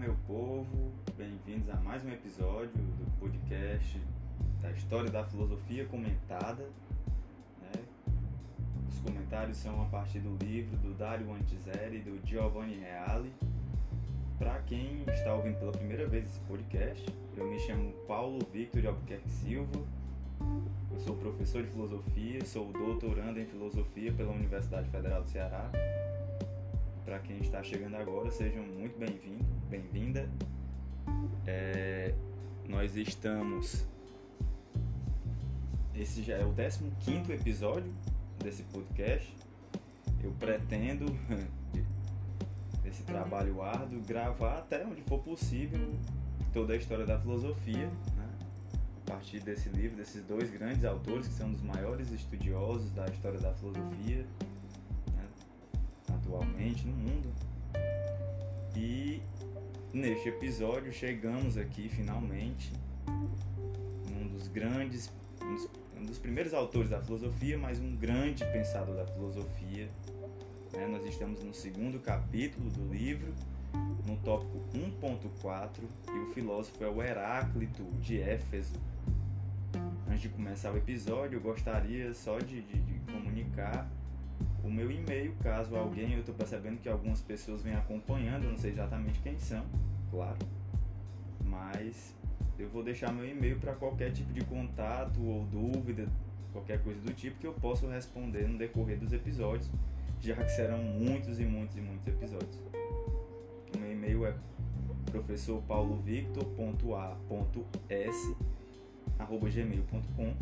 meu povo, bem-vindos a mais um episódio do podcast da História da Filosofia Comentada. Né? Os comentários são a partir do livro do Dario Antiseri e do Giovanni Reale. Para quem está ouvindo pela primeira vez esse podcast, eu me chamo Paulo Victor Albuquerque Silva, eu sou professor de filosofia, sou doutorando em filosofia pela Universidade Federal do Ceará para quem está chegando agora, sejam muito bem-vindos, bem-vinda. É, nós estamos. Esse já é o 15 episódio desse podcast. Eu pretendo, esse trabalho árduo, gravar até onde for possível toda a história da filosofia, né? a partir desse livro, desses dois grandes autores que são os maiores estudiosos da história da filosofia atualmente no mundo. E neste episódio chegamos aqui finalmente um dos grandes, um dos primeiros autores da filosofia, mas um grande pensador da filosofia. Né? Nós estamos no segundo capítulo do livro, no tópico 1.4, e o filósofo é o Heráclito de Éfeso. Antes de começar o episódio, eu gostaria só de, de, de comunicar o meu e-mail, caso alguém, eu estou percebendo que algumas pessoas vêm acompanhando, não sei exatamente quem são, claro, mas eu vou deixar meu e-mail para qualquer tipo de contato ou dúvida, qualquer coisa do tipo que eu possa responder no decorrer dos episódios, já que serão muitos e muitos e muitos episódios. O meu e-mail é professorpaulovictor.a.s@gmail.com.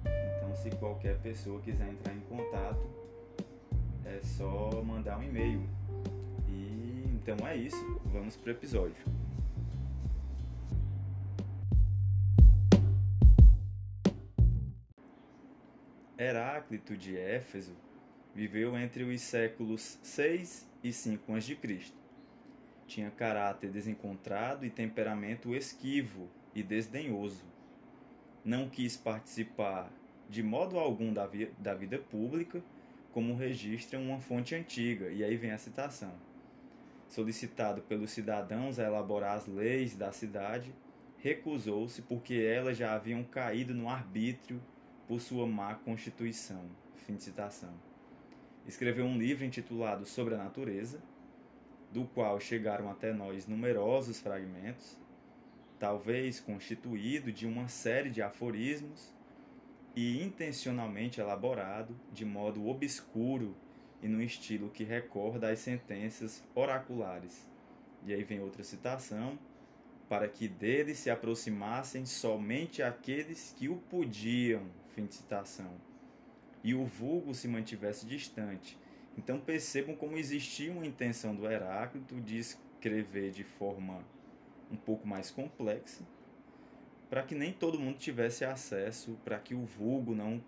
Então, se qualquer pessoa quiser entrar em contato, é só mandar um e-mail. E então é isso, vamos pro episódio. Heráclito de Éfeso viveu entre os séculos 6 e 5 a.C. Tinha caráter desencontrado e temperamento esquivo e desdenhoso. Não quis participar de modo algum da, vi da vida pública como registra uma fonte antiga, e aí vem a citação. Solicitado pelos cidadãos a elaborar as leis da cidade, recusou-se porque elas já haviam caído no arbítrio por sua má constituição. Fim de citação. Escreveu um livro intitulado Sobre a Natureza, do qual chegaram até nós numerosos fragmentos, talvez constituído de uma série de aforismos e intencionalmente elaborado de modo obscuro e no estilo que recorda as sentenças oraculares. E aí vem outra citação: para que dele se aproximassem somente aqueles que o podiam. Fim de citação. E o vulgo se mantivesse distante. Então percebam como existia uma intenção do Heráclito de escrever de forma um pouco mais complexa para que nem todo mundo tivesse acesso, para que o vulgo não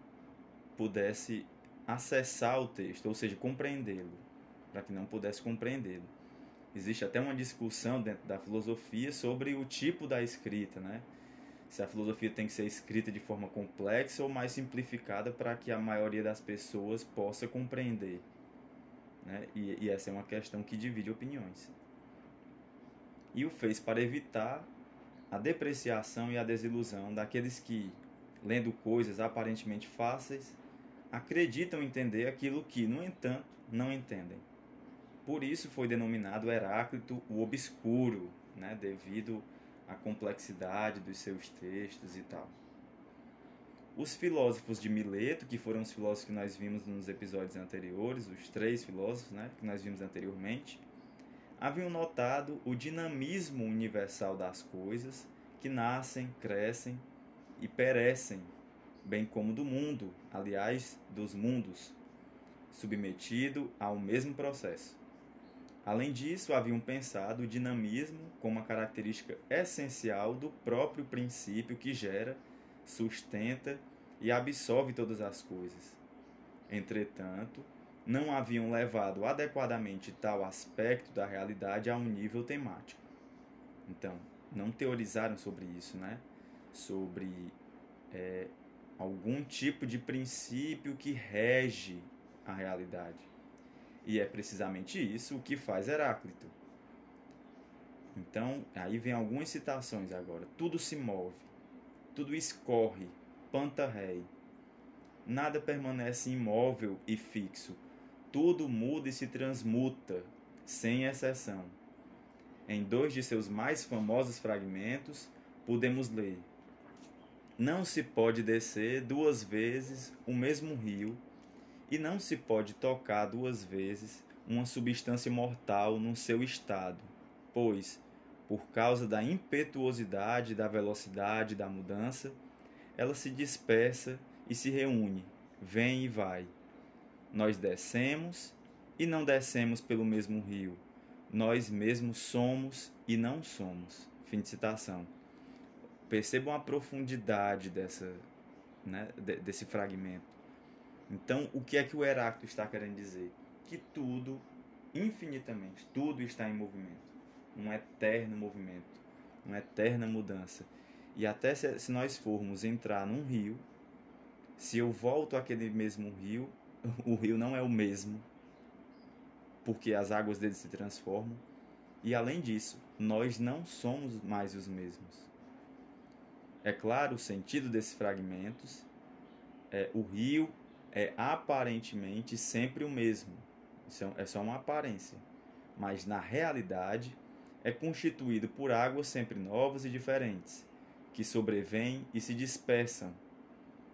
pudesse acessar o texto, ou seja, compreendê-lo, para que não pudesse compreendê-lo. Existe até uma discussão dentro da filosofia sobre o tipo da escrita, né? Se a filosofia tem que ser escrita de forma complexa ou mais simplificada para que a maioria das pessoas possa compreender. Né? E, e essa é uma questão que divide opiniões. E o fez para evitar a depreciação e a desilusão daqueles que, lendo coisas aparentemente fáceis, acreditam entender aquilo que, no entanto, não entendem. Por isso foi denominado Heráclito o obscuro, né, devido à complexidade dos seus textos e tal. Os filósofos de Mileto, que foram os filósofos que nós vimos nos episódios anteriores, os três filósofos né, que nós vimos anteriormente, haviam notado o dinamismo universal das coisas que nascem, crescem e perecem, bem como do mundo, aliás, dos mundos, submetido ao mesmo processo. Além disso, haviam pensado o dinamismo como uma característica essencial do próprio princípio que gera, sustenta e absorve todas as coisas. Entretanto, não haviam levado adequadamente tal aspecto da realidade a um nível temático. Então, não teorizaram sobre isso, né? Sobre é, algum tipo de princípio que rege a realidade. E é precisamente isso o que faz Heráclito. Então, aí vem algumas citações agora. Tudo se move, tudo escorre, panta rei. Nada permanece imóvel e fixo. Tudo muda e se transmuta, sem exceção. Em dois de seus mais famosos fragmentos, podemos ler: Não se pode descer duas vezes o mesmo rio, e não se pode tocar duas vezes uma substância mortal no seu estado, pois, por causa da impetuosidade, da velocidade da mudança, ela se dispersa e se reúne, vem e vai. Nós descemos e não descemos pelo mesmo rio. Nós mesmos somos e não somos. Fim de citação. Percebam a profundidade dessa, né, desse fragmento. Então, o que é que o Heráclito está querendo dizer? Que tudo, infinitamente, tudo está em movimento. Um eterno movimento, uma eterna mudança. E até se, se nós formos entrar num rio, se eu volto àquele mesmo rio, o rio não é o mesmo, porque as águas dele se transformam. E além disso, nós não somos mais os mesmos. É claro, o sentido desses fragmentos é o rio é aparentemente sempre o mesmo. Isso é só uma aparência. Mas na realidade é constituído por águas sempre novas e diferentes, que sobrevêm e se dispersam.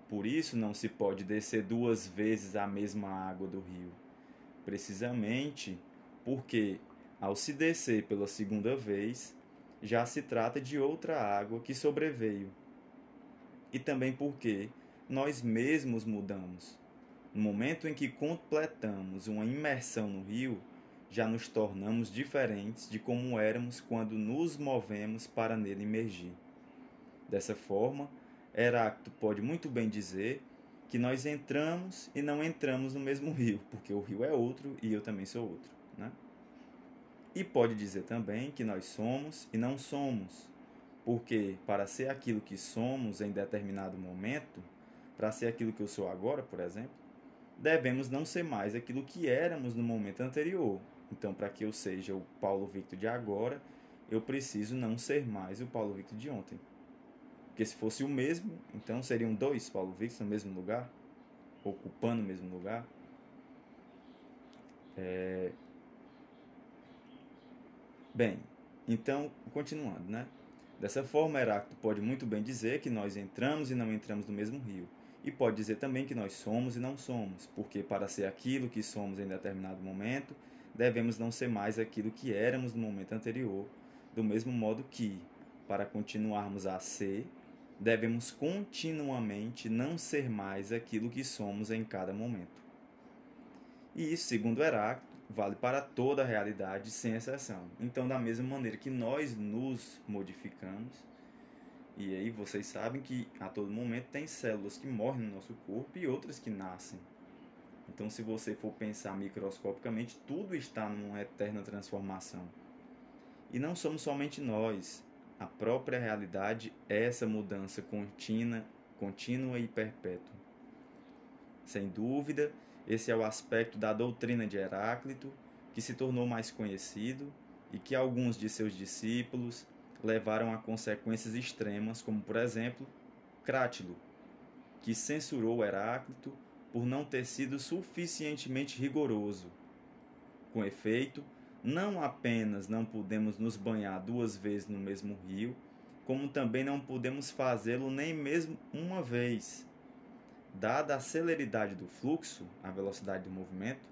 Por isso não se pode descer duas vezes a mesma água do rio precisamente porque, ao se descer pela segunda vez, já se trata de outra água que sobreveio. E também porque nós mesmos mudamos. No momento em que completamos uma imersão no rio, já nos tornamos diferentes de como éramos quando nos movemos para nele emergir. Dessa forma, Heráclito pode muito bem dizer que nós entramos e não entramos no mesmo rio, porque o rio é outro e eu também sou outro. Né? E pode dizer também que nós somos e não somos, porque para ser aquilo que somos em determinado momento, para ser aquilo que eu sou agora, por exemplo, devemos não ser mais aquilo que éramos no momento anterior. Então, para que eu seja o Paulo Victor de agora, eu preciso não ser mais o Paulo Victor de ontem. Porque se fosse o mesmo, então seriam dois Paulo Victor no mesmo lugar, ocupando o mesmo lugar. É... Bem, então, continuando, né? Dessa forma, Heráclito pode muito bem dizer que nós entramos e não entramos no mesmo rio. E pode dizer também que nós somos e não somos, porque para ser aquilo que somos em determinado momento, devemos não ser mais aquilo que éramos no momento anterior, do mesmo modo que, para continuarmos a ser, devemos continuamente não ser mais aquilo que somos em cada momento. E isso, segundo Heráclito, vale para toda a realidade, sem exceção. Então, da mesma maneira que nós nos modificamos, e aí vocês sabem que a todo momento tem células que morrem no nosso corpo e outras que nascem. Então, se você for pensar microscopicamente, tudo está numa eterna transformação. E não somos somente nós, a própria realidade é essa mudança contínua, contínua e perpétua. Sem dúvida, esse é o aspecto da doutrina de Heráclito que se tornou mais conhecido e que alguns de seus discípulos levaram a consequências extremas, como por exemplo, Crátilo, que censurou Heráclito por não ter sido suficientemente rigoroso. Com efeito, não apenas não podemos nos banhar duas vezes no mesmo rio, como também não podemos fazê-lo nem mesmo uma vez. Dada a celeridade do fluxo, a velocidade do movimento,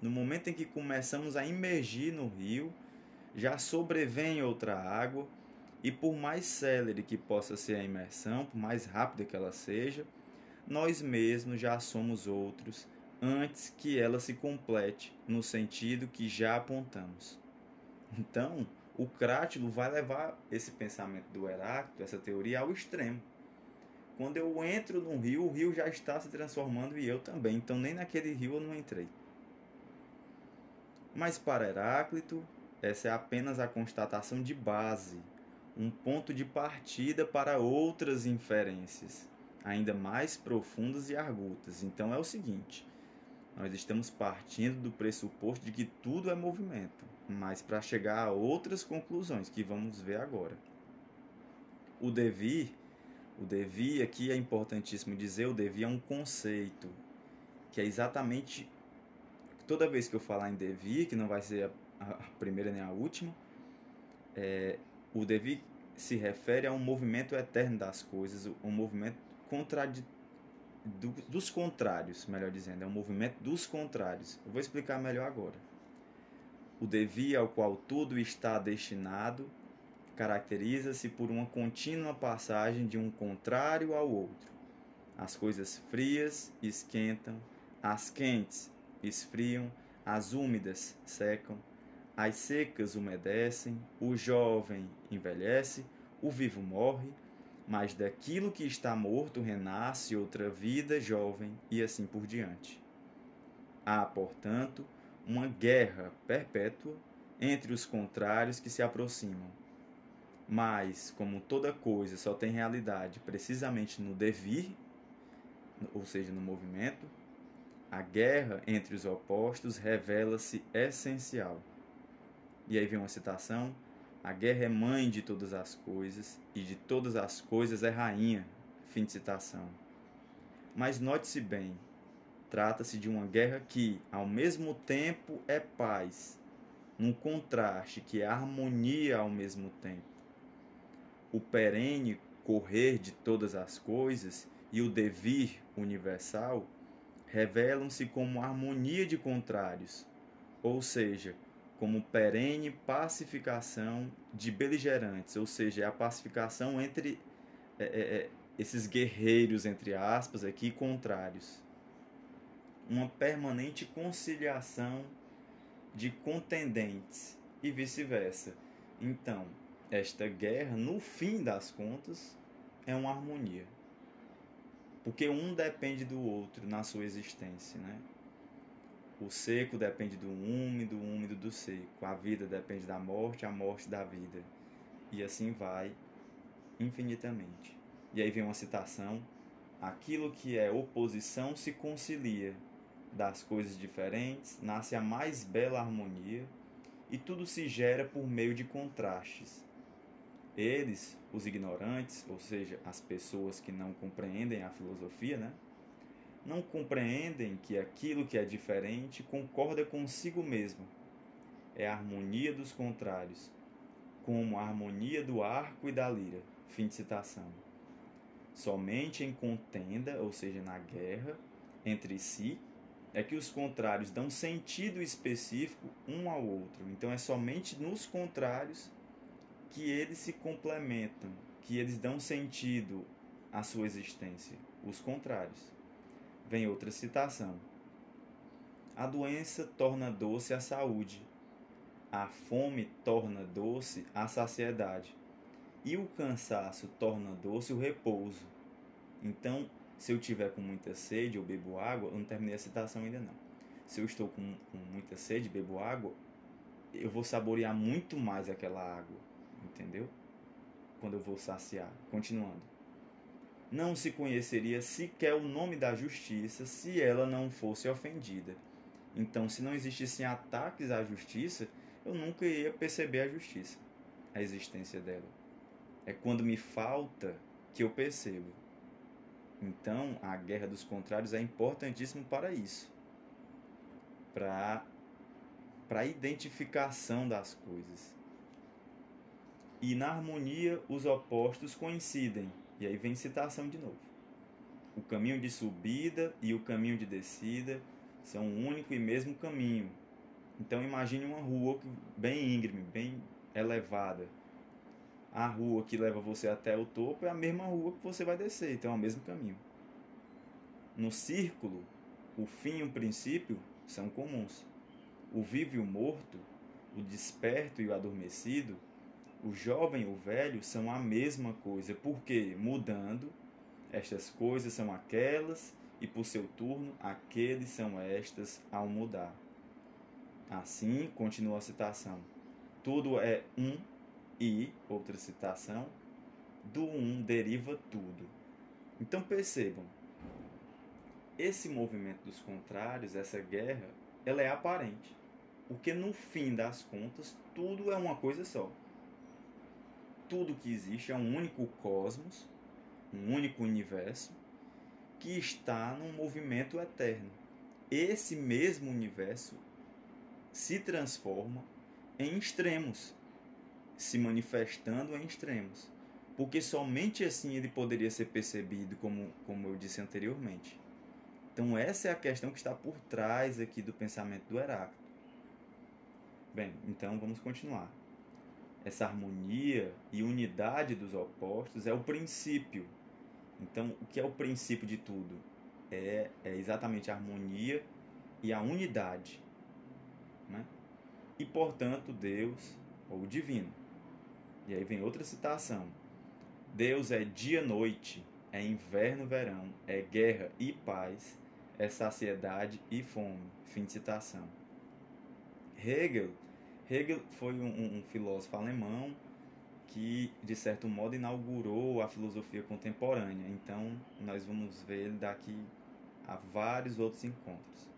no momento em que começamos a imergir no rio, já sobrevém outra água, e por mais célere que possa ser a imersão, por mais rápida que ela seja, nós mesmos já somos outros antes que ela se complete no sentido que já apontamos. Então, o Crátilo vai levar esse pensamento do Heráclito, essa teoria, ao extremo. Quando eu entro no rio, o rio já está se transformando e eu também, então nem naquele rio eu não entrei. Mas para Heráclito, essa é apenas a constatação de base, um ponto de partida para outras inferências, ainda mais profundas e argutas. Então é o seguinte: Nós estamos partindo do pressuposto de que tudo é movimento, mas para chegar a outras conclusões que vamos ver agora. O devir, o devir aqui é importantíssimo dizer, o devir é um conceito que é exatamente toda vez que eu falar em devir, que não vai ser a, a primeira nem a última, é, o devir se refere a um movimento eterno das coisas, um movimento contraditório do, dos contrários, melhor dizendo, é um movimento dos contrários. Eu vou explicar melhor agora. O devir ao qual tudo está destinado caracteriza-se por uma contínua passagem de um contrário ao outro. As coisas frias esquentam, as quentes esfriam, as úmidas secam, as secas umedecem, o jovem envelhece, o vivo morre, mas daquilo que está morto renasce outra vida jovem e assim por diante. Há, portanto, uma guerra perpétua entre os contrários que se aproximam. Mas, como toda coisa só tem realidade precisamente no devir, ou seja, no movimento, a guerra entre os opostos revela-se essencial. E aí vem uma citação a guerra é mãe de todas as coisas e de todas as coisas é rainha. Fim de citação. Mas note-se bem, trata-se de uma guerra que, ao mesmo tempo, é paz, num contraste que é harmonia ao mesmo tempo. O perene correr de todas as coisas e o devir universal revelam-se como harmonia de contrários, ou seja, como perene pacificação de beligerantes, ou seja, é a pacificação entre é, é, é, esses guerreiros, entre aspas, aqui contrários. Uma permanente conciliação de contendentes e vice-versa. Então, esta guerra, no fim das contas, é uma harmonia. Porque um depende do outro na sua existência, né? O seco depende do úmido, o úmido do seco. A vida depende da morte, a morte da vida. E assim vai infinitamente. E aí vem uma citação: aquilo que é oposição se concilia. Das coisas diferentes nasce a mais bela harmonia e tudo se gera por meio de contrastes. Eles, os ignorantes, ou seja, as pessoas que não compreendem a filosofia, né? Não compreendem que aquilo que é diferente concorda consigo mesmo. É a harmonia dos contrários, como a harmonia do arco e da lira. Fim de citação. Somente em contenda, ou seja, na guerra, entre si, é que os contrários dão sentido específico um ao outro. Então é somente nos contrários que eles se complementam, que eles dão sentido à sua existência. Os contrários. Vem outra citação. A doença torna doce a saúde, a fome torna doce a saciedade, e o cansaço torna doce o repouso. Então, se eu tiver com muita sede, eu bebo água, eu não terminei a citação ainda não. Se eu estou com, com muita sede, bebo água, eu vou saborear muito mais aquela água, entendeu? Quando eu vou saciar. Continuando não se conheceria sequer o nome da justiça se ela não fosse ofendida. Então, se não existissem ataques à justiça, eu nunca ia perceber a justiça, a existência dela. É quando me falta que eu percebo. Então, a guerra dos contrários é importantíssimo para isso. Para para a identificação das coisas. E na harmonia os opostos coincidem, e aí vem citação de novo. O caminho de subida e o caminho de descida são um único e mesmo caminho. Então imagine uma rua bem íngreme, bem elevada. A rua que leva você até o topo é a mesma rua que você vai descer, então é o mesmo caminho. No círculo, o fim e o princípio são comuns. O vivo e o morto, o desperto e o adormecido o jovem e o velho são a mesma coisa, porque mudando, estas coisas são aquelas, e por seu turno, aqueles são estas ao mudar. Assim, continua a citação: tudo é um, e, outra citação, do um deriva tudo. Então percebam, esse movimento dos contrários, essa guerra, ela é aparente. Porque no fim das contas, tudo é uma coisa só. Tudo que existe é um único cosmos, um único universo, que está num movimento eterno. Esse mesmo universo se transforma em extremos, se manifestando em extremos. Porque somente assim ele poderia ser percebido, como, como eu disse anteriormente. Então, essa é a questão que está por trás aqui do pensamento do Heráclito. Bem, então vamos continuar. Essa harmonia e unidade dos opostos é o princípio. Então, o que é o princípio de tudo? É, é exatamente a harmonia e a unidade. Né? E, portanto, Deus, ou o divino. E aí vem outra citação. Deus é dia-noite, é inverno-verão, é guerra e paz, é saciedade e fome. Fim de citação. Hegel, Hegel foi um, um filósofo alemão que, de certo modo, inaugurou a filosofia contemporânea. Então, nós vamos ver ele daqui a vários outros encontros.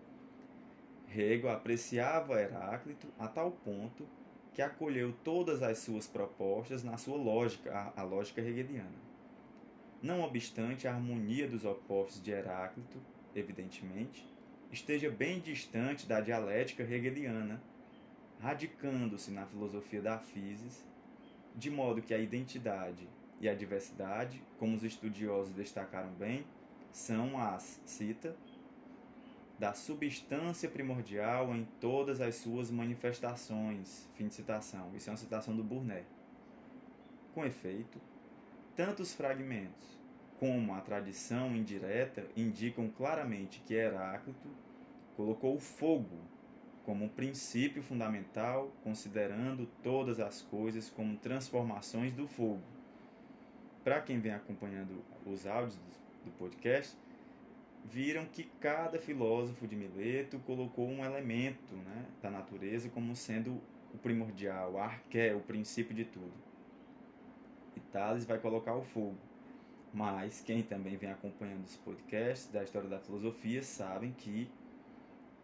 Hegel apreciava Heráclito a tal ponto que acolheu todas as suas propostas na sua lógica, a, a lógica hegeliana. Não obstante a harmonia dos opostos de Heráclito evidentemente, esteja bem distante da dialética hegeliana, radicando-se na filosofia da physis, de modo que a identidade e a diversidade, como os estudiosos destacaram bem, são as, cita, da substância primordial em todas as suas manifestações. Fim de citação. Isso é uma citação do Burnet. Com efeito, tantos fragmentos como a tradição indireta indicam claramente que Heráclito colocou o fogo como um princípio fundamental, considerando todas as coisas como transformações do fogo. Para quem vem acompanhando os áudios do podcast, viram que cada filósofo de Mileto colocou um elemento né, da natureza como sendo o primordial, o arqué, o princípio de tudo. E Tales vai colocar o fogo. Mas quem também vem acompanhando os podcasts da história da filosofia sabem que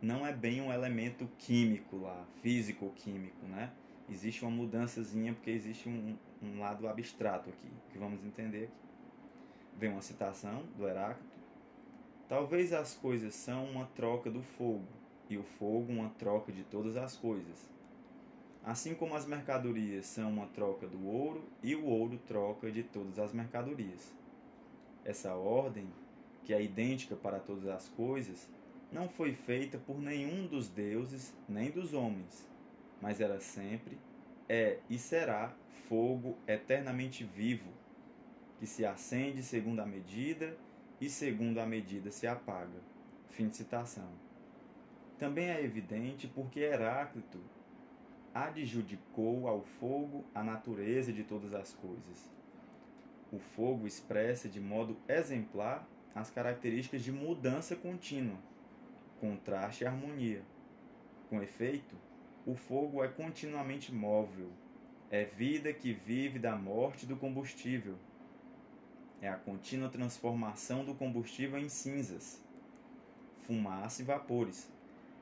não é bem um elemento químico lá, físico-químico, né? Existe uma mudançazinha porque existe um, um lado abstrato aqui, que vamos entender aqui. Vem uma citação do Heráclito. Talvez as coisas são uma troca do fogo, e o fogo uma troca de todas as coisas. Assim como as mercadorias são uma troca do ouro, e o ouro troca de todas as mercadorias. Essa ordem, que é idêntica para todas as coisas, não foi feita por nenhum dos deuses nem dos homens, mas era sempre, é e será fogo eternamente vivo, que se acende segundo a medida e segundo a medida se apaga. Fim de citação. Também é evidente porque Heráclito adjudicou ao fogo a natureza de todas as coisas o fogo expressa de modo exemplar as características de mudança contínua, contraste e harmonia. Com efeito, o fogo é continuamente móvel, é vida que vive da morte do combustível. É a contínua transformação do combustível em cinzas, fumaça e vapores.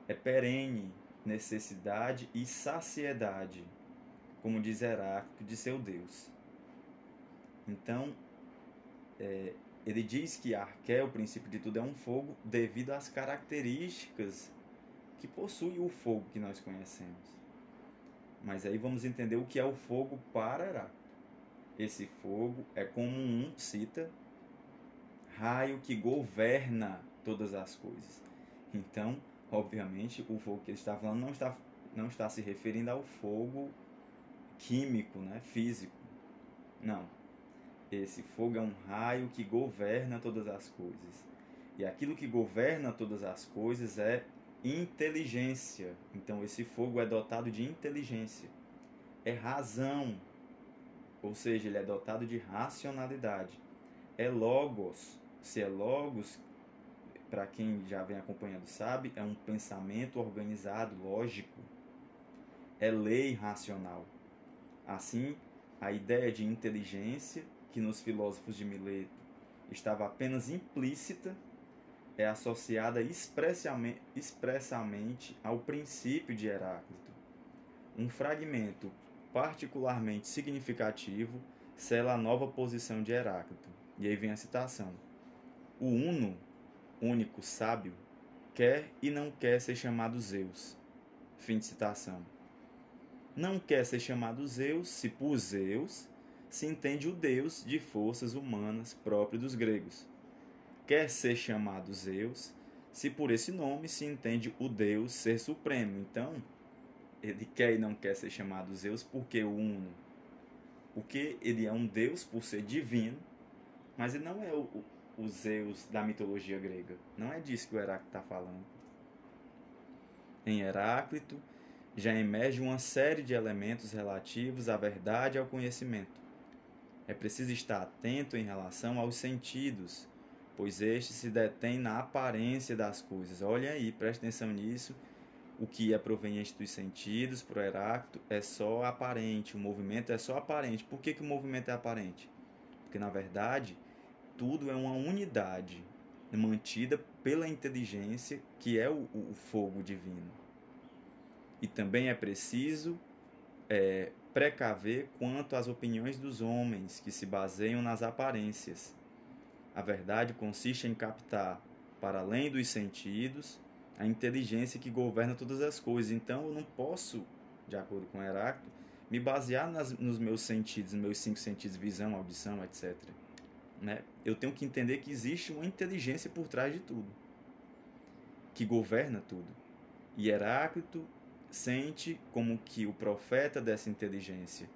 É perene necessidade e saciedade, como diz Heráclito de seu Deus. Então, é, ele diz que Arqué, o princípio de tudo, é um fogo devido às características que possui o fogo que nós conhecemos. Mas aí vamos entender o que é o fogo para Heráclito. Esse fogo é como um, cita, raio que governa todas as coisas. Então, obviamente, o fogo que ele está falando não está, não está se referindo ao fogo químico, né, físico. Não, esse fogo é um raio que governa todas as coisas. E aquilo que governa todas as coisas é inteligência. Então esse fogo é dotado de inteligência. É razão. Ou seja, ele é dotado de racionalidade. É logos. Se é logos, para quem já vem acompanhando sabe, é um pensamento organizado, lógico. É lei racional. Assim, a ideia de inteligência que nos filósofos de Mileto estava apenas implícita, é associada expressamente, ao princípio de Heráclito. Um fragmento particularmente significativo sela a nova posição de Heráclito. E aí vem a citação: O Uno, único sábio, quer e não quer ser chamado Zeus. Fim de citação. Não quer ser chamado Zeus se por Zeus se entende o deus de forças humanas próprio dos gregos. Quer ser chamado Zeus se por esse nome se entende o deus ser supremo. Então, ele quer e não quer ser chamado Zeus porque o Uno. Porque ele é um deus por ser divino, mas ele não é o, o Zeus da mitologia grega. Não é disso que o Heráclito está falando. Em Heráclito já emerge uma série de elementos relativos à verdade e ao conhecimento. É preciso estar atento em relação aos sentidos, pois estes se detêm na aparência das coisas. Olha aí, preste atenção nisso. O que é proveniente dos sentidos, para Heráclito, é só aparente, o movimento é só aparente. Por que, que o movimento é aparente? Porque, na verdade, tudo é uma unidade mantida pela inteligência que é o, o fogo divino. E também é preciso é, precaver quanto às opiniões dos homens que se baseiam nas aparências. A verdade consiste em captar, para além dos sentidos, a inteligência que governa todas as coisas. Então eu não posso, de acordo com Heráclito, me basear nas, nos meus sentidos, meus cinco sentidos, visão, audição, etc né, eu tenho que entender que existe uma inteligência por trás de tudo, que governa tudo. E Heráclito sente como que o profeta dessa inteligência.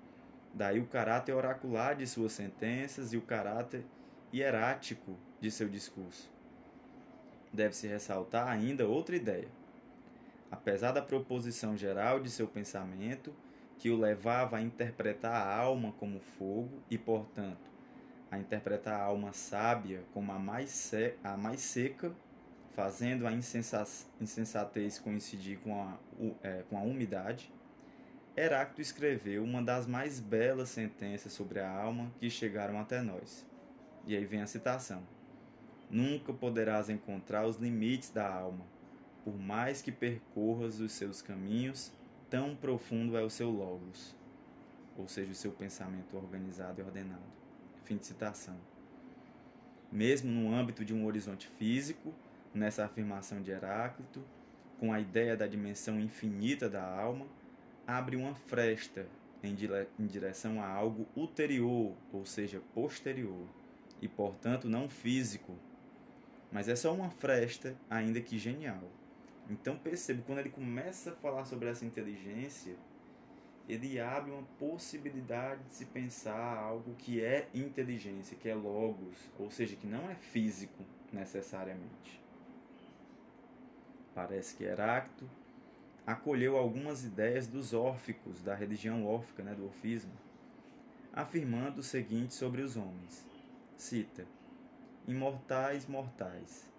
Daí o caráter oracular de suas sentenças e o caráter hierático de seu discurso. Deve-se ressaltar ainda outra ideia. Apesar da proposição geral de seu pensamento, que o levava a interpretar a alma como fogo e, portanto, a interpretar a alma sábia como a mais, a mais seca, fazendo a insensatez coincidir com a, é, com a umidade, Heráclito escreveu uma das mais belas sentenças sobre a alma que chegaram até nós. E aí vem a citação: Nunca poderás encontrar os limites da alma, por mais que percorras os seus caminhos, tão profundo é o seu logos, ou seja, o seu pensamento organizado e ordenado. Fim de citação. Mesmo no âmbito de um horizonte físico, nessa afirmação de Heráclito, com a ideia da dimensão infinita da alma, abre uma fresta em direção a algo ulterior, ou seja, posterior, e portanto não físico. Mas é só uma fresta, ainda que genial. Então percebe, quando ele começa a falar sobre essa inteligência, ele abre uma possibilidade de se pensar algo que é inteligência, que é logos, ou seja, que não é físico necessariamente. Parece que Heráclito acolheu algumas ideias dos órficos, da religião órfica, né, do orfismo, afirmando o seguinte sobre os homens. Cita: Imortais, mortais,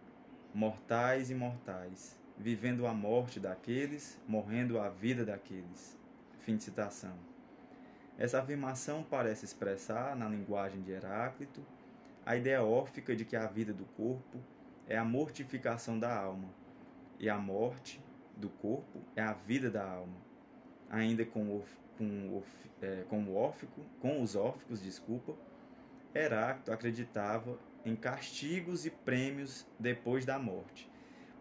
mortais, imortais, vivendo a morte daqueles, morrendo a vida daqueles Fim de citação. Essa afirmação parece expressar, na linguagem de Heráclito, a ideia órfica de que a vida do corpo é a mortificação da alma e a morte do corpo é a vida da alma. Ainda com com, é, com o órfico, com os órficos, desculpa, Heráclito acreditava em castigos e prêmios depois da morte.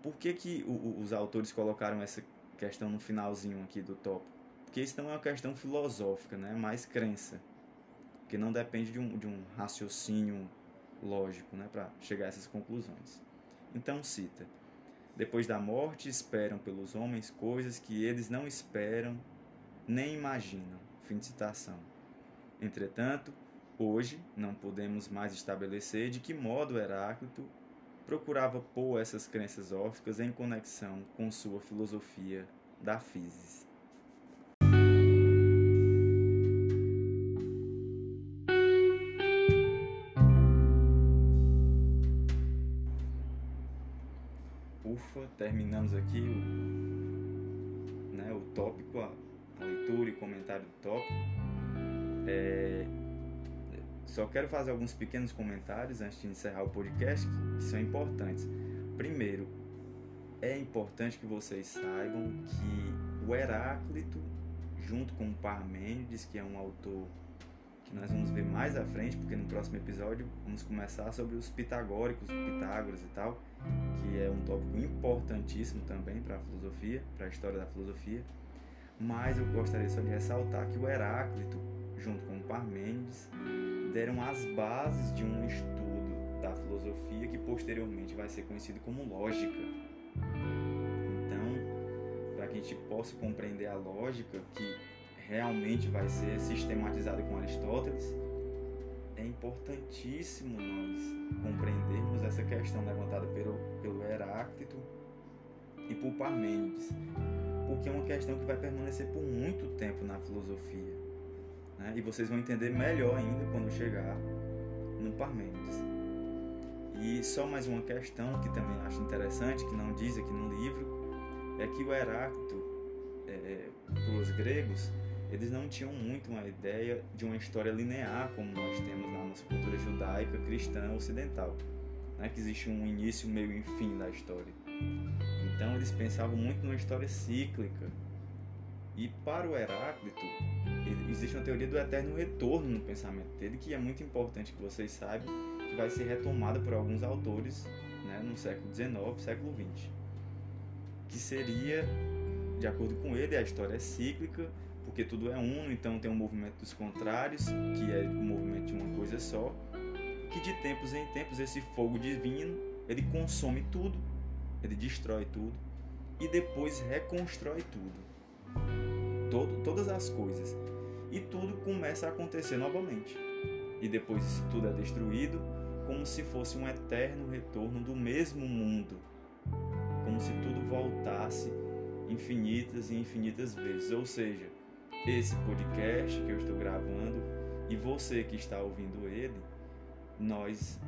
Por que, que o, os autores colocaram essa questão no finalzinho aqui do tópico? Porque isso não é uma questão filosófica, né? é mais crença. Que não depende de um, de um raciocínio lógico né? para chegar a essas conclusões. Então, cita: Depois da morte, esperam pelos homens coisas que eles não esperam nem imaginam. Fim de citação. Entretanto, hoje não podemos mais estabelecer de que modo Heráclito procurava pôr essas crenças órficas em conexão com sua filosofia da física. Aqui o, né, o tópico, a, a leitura e comentário do tópico. É, só quero fazer alguns pequenos comentários antes de encerrar o podcast que são importantes. primeiro, é importante que vocês saibam que o Heráclito, junto com o Parmênides, que é um autor que nós vamos ver mais à frente, porque no próximo episódio vamos começar sobre os pitagóricos, Pitágoras e tal, que é um tópico importantíssimo também para a filosofia, para a história da filosofia. Mas eu gostaria só de ressaltar que o Heráclito, junto com o Parmênides, deram as bases de um estudo da filosofia que posteriormente vai ser conhecido como lógica. Então, para que a gente possa compreender a lógica que realmente vai ser sistematizada com Aristóteles, é importantíssimo nós compreendermos essa questão levantada pelo, pelo Heráclito e por Parmênides, porque é uma questão que vai permanecer por muito tempo na filosofia. Né? E vocês vão entender melhor ainda quando chegar no Parmênides. E só mais uma questão que também acho interessante, que não diz aqui no livro, é que o Heráclito, é, para os gregos, eles não tinham muito uma ideia de uma história linear como nós temos na nossa cultura judaica, cristã, ocidental, né? que existe um início, meio e fim da história. Então eles pensavam muito numa história cíclica. E para o Heráclito, existe uma teoria do eterno retorno no pensamento dele, que é muito importante que vocês saibam, que vai ser retomada por alguns autores né, no século XIX, século XX. Que seria, de acordo com ele, a história é cíclica, porque tudo é uno, então tem um movimento dos contrários, que é o movimento de uma coisa só, que de tempos em tempos esse fogo divino, ele consome tudo, ele destrói tudo e depois reconstrói tudo. Todo, todas as coisas. E tudo começa a acontecer novamente. E depois isso tudo é destruído, como se fosse um eterno retorno do mesmo mundo. Como se tudo voltasse infinitas e infinitas vezes. Ou seja, esse podcast que eu estou gravando e você que está ouvindo ele, nós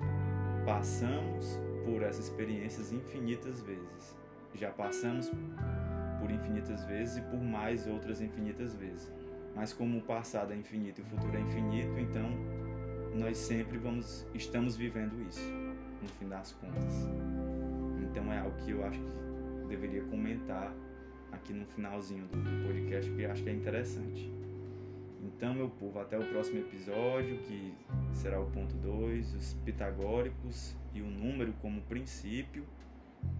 passamos por essas experiências infinitas vezes. Já passamos por infinitas vezes e por mais outras infinitas vezes. Mas como o passado é infinito e o futuro é infinito, então nós sempre vamos estamos vivendo isso, no fim das contas. Então é algo que eu acho que deveria comentar aqui no finalzinho do, do podcast, porque acho que é interessante. Então, meu povo, até o próximo episódio, que será o ponto 2, os pitagóricos e o número como princípio,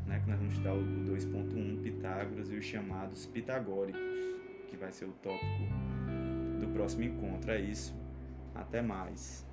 né, que nós vamos estudar o 2.1, Pitágoras e os chamados pitagóricos, que vai ser o tópico do próximo encontro. É isso. Até mais.